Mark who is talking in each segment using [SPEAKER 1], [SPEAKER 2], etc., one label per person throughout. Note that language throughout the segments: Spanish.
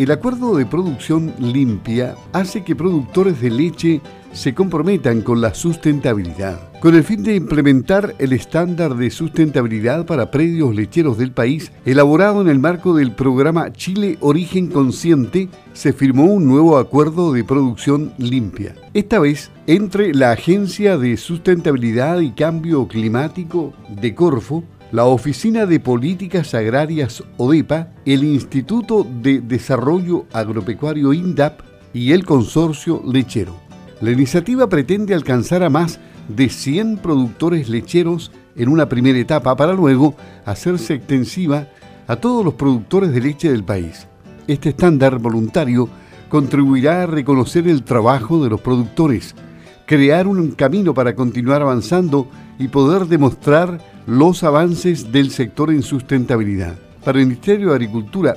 [SPEAKER 1] El acuerdo de producción limpia hace que productores de leche se comprometan con la sustentabilidad. Con el fin de implementar el estándar de sustentabilidad para predios lecheros del país, elaborado en el marco del programa Chile Origen Consciente, se firmó un nuevo acuerdo de producción limpia. Esta vez entre la Agencia de Sustentabilidad y Cambio Climático de Corfo, la Oficina de Políticas Agrarias ODEPA, el Instituto de Desarrollo Agropecuario INDAP y el Consorcio Lechero. La iniciativa pretende alcanzar a más de 100 productores lecheros en una primera etapa para luego hacerse extensiva a todos los productores de leche del país. Este estándar voluntario contribuirá a reconocer el trabajo de los productores, crear un camino para continuar avanzando y poder demostrar los avances del sector en sustentabilidad. Para el Ministerio de Agricultura,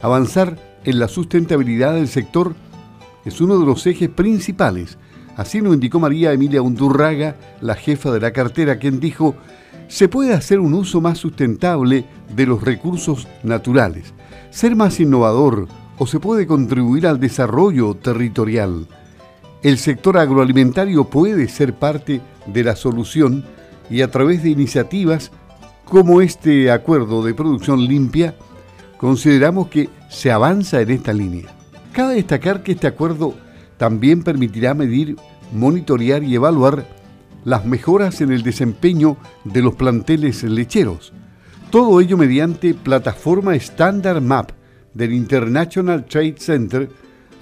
[SPEAKER 1] avanzar en la sustentabilidad del sector es uno de los ejes principales. Así lo indicó María Emilia Undurraga, la jefa de la cartera, quien dijo, se puede hacer un uso más sustentable de los recursos naturales, ser más innovador o se puede contribuir al desarrollo territorial. El sector agroalimentario puede ser parte de la solución y a través de iniciativas como este acuerdo de producción limpia, consideramos que se avanza en esta línea. Cabe destacar que este acuerdo también permitirá medir, monitorear y evaluar las mejoras en el desempeño de los planteles lecheros. Todo ello mediante plataforma Standard Map del International Trade Center,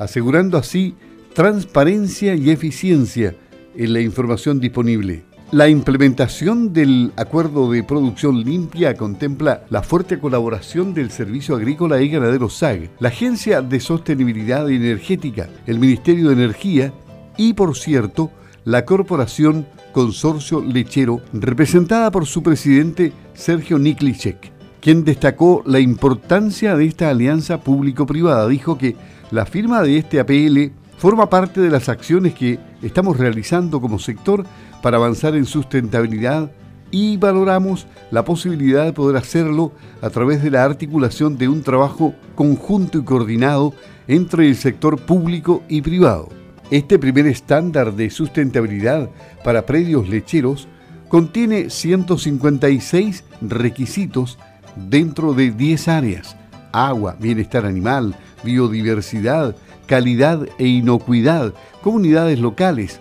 [SPEAKER 1] asegurando así transparencia y eficiencia en la información disponible. La implementación del acuerdo de producción limpia contempla la fuerte colaboración del Servicio Agrícola y Ganadero SAG, la Agencia de Sostenibilidad Energética, el Ministerio de Energía y, por cierto, la Corporación Consorcio Lechero, representada por su presidente Sergio Niklicek, quien destacó la importancia de esta alianza público-privada. Dijo que la firma de este APL forma parte de las acciones que estamos realizando como sector para avanzar en sustentabilidad y valoramos la posibilidad de poder hacerlo a través de la articulación de un trabajo conjunto y coordinado entre el sector público y privado. Este primer estándar de sustentabilidad para predios lecheros contiene 156 requisitos dentro de 10 áreas, agua, bienestar animal, biodiversidad, calidad e inocuidad, comunidades locales,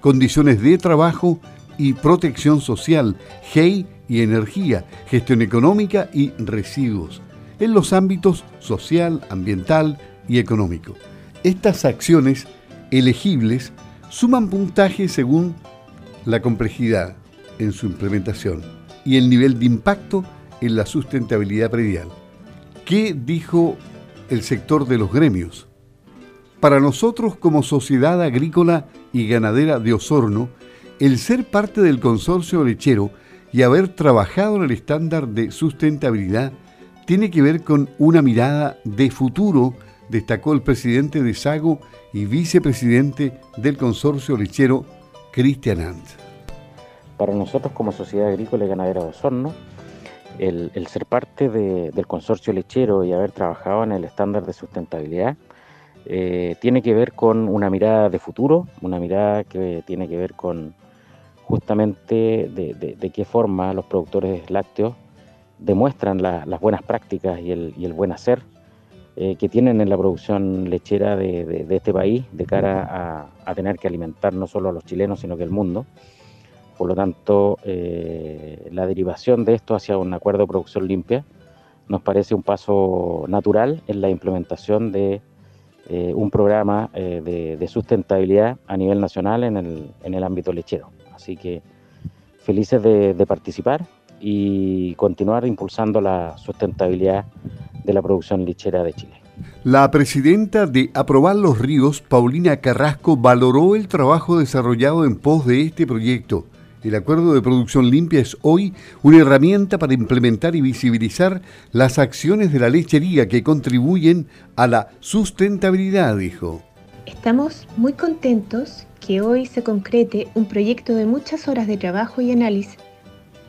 [SPEAKER 1] condiciones de trabajo y protección social, GEI y energía, gestión económica y residuos, en los ámbitos social, ambiental y económico. Estas acciones elegibles suman puntaje según la complejidad en su implementación y el nivel de impacto en la sustentabilidad predial. ¿Qué dijo el sector de los gremios? Para nosotros como sociedad agrícola y ganadera de Osorno, el ser parte del consorcio lechero y haber trabajado en el estándar de sustentabilidad tiene que ver con una mirada de futuro, destacó el presidente de Sago y vicepresidente del consorcio lechero, Cristian Ant.
[SPEAKER 2] Para nosotros como sociedad agrícola y ganadera de Osorno, el, ser parte del consorcio lechero y haber trabajado en el estándar de sustentabilidad eh, tiene que ver con una mirada de futuro, una mirada que tiene que ver con justamente de, qué forma los productores lácteos demuestran las buenas prácticas y el, buen hacer eh, que tienen en la producción lechera de, este país de cara a, tener que alimentar no solo a los chilenos, sino que el mundo. Por lo tanto, eh, la derivación de esto hacia un acuerdo de producción limpia nos parece un paso natural en la implementación de eh, un programa eh, de, sustentabilidad a nivel nacional en el, en el ámbito lechero. Así que felices de, de, participar y continuar impulsando la sustentabilidad de la producción lechera de Chile.
[SPEAKER 1] La presidenta de Aprobar los Ríos, Paulina Carrasco, valoró el trabajo desarrollado en pos de este proyecto el acuerdo de producción limpia es hoy una herramienta para implementar y visibilizar las acciones de la lechería que contribuyen a la sustentabilidad, dijo.
[SPEAKER 3] Estamos muy contentos que hoy se concrete un proyecto de muchas horas de trabajo y análisis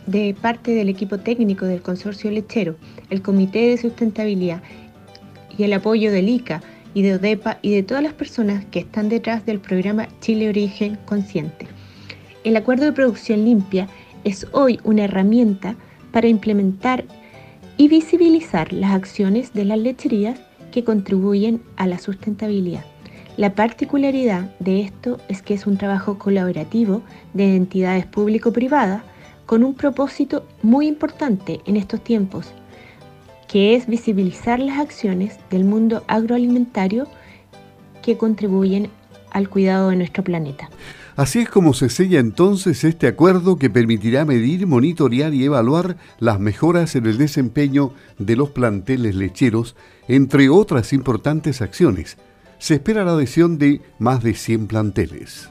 [SPEAKER 3] de parte del equipo técnico del consorcio lechero, el Comité de Sustentabilidad y el apoyo del ICA y de ODEPA y de todas las personas que están detrás del programa Chile Origen Consciente. El acuerdo de producción limpia es hoy una herramienta para implementar y visibilizar las acciones de las lecherías que contribuyen a la sustentabilidad. La particularidad de esto es que es un trabajo colaborativo de entidades público-privadas con un propósito muy importante en estos tiempos, que es visibilizar las acciones del mundo agroalimentario que contribuyen al cuidado de nuestro planeta.
[SPEAKER 1] Así es como se sella entonces este acuerdo que permitirá medir, monitorear y evaluar las mejoras en el desempeño de los planteles lecheros, entre otras importantes acciones. Se espera la adhesión de más de 100 planteles.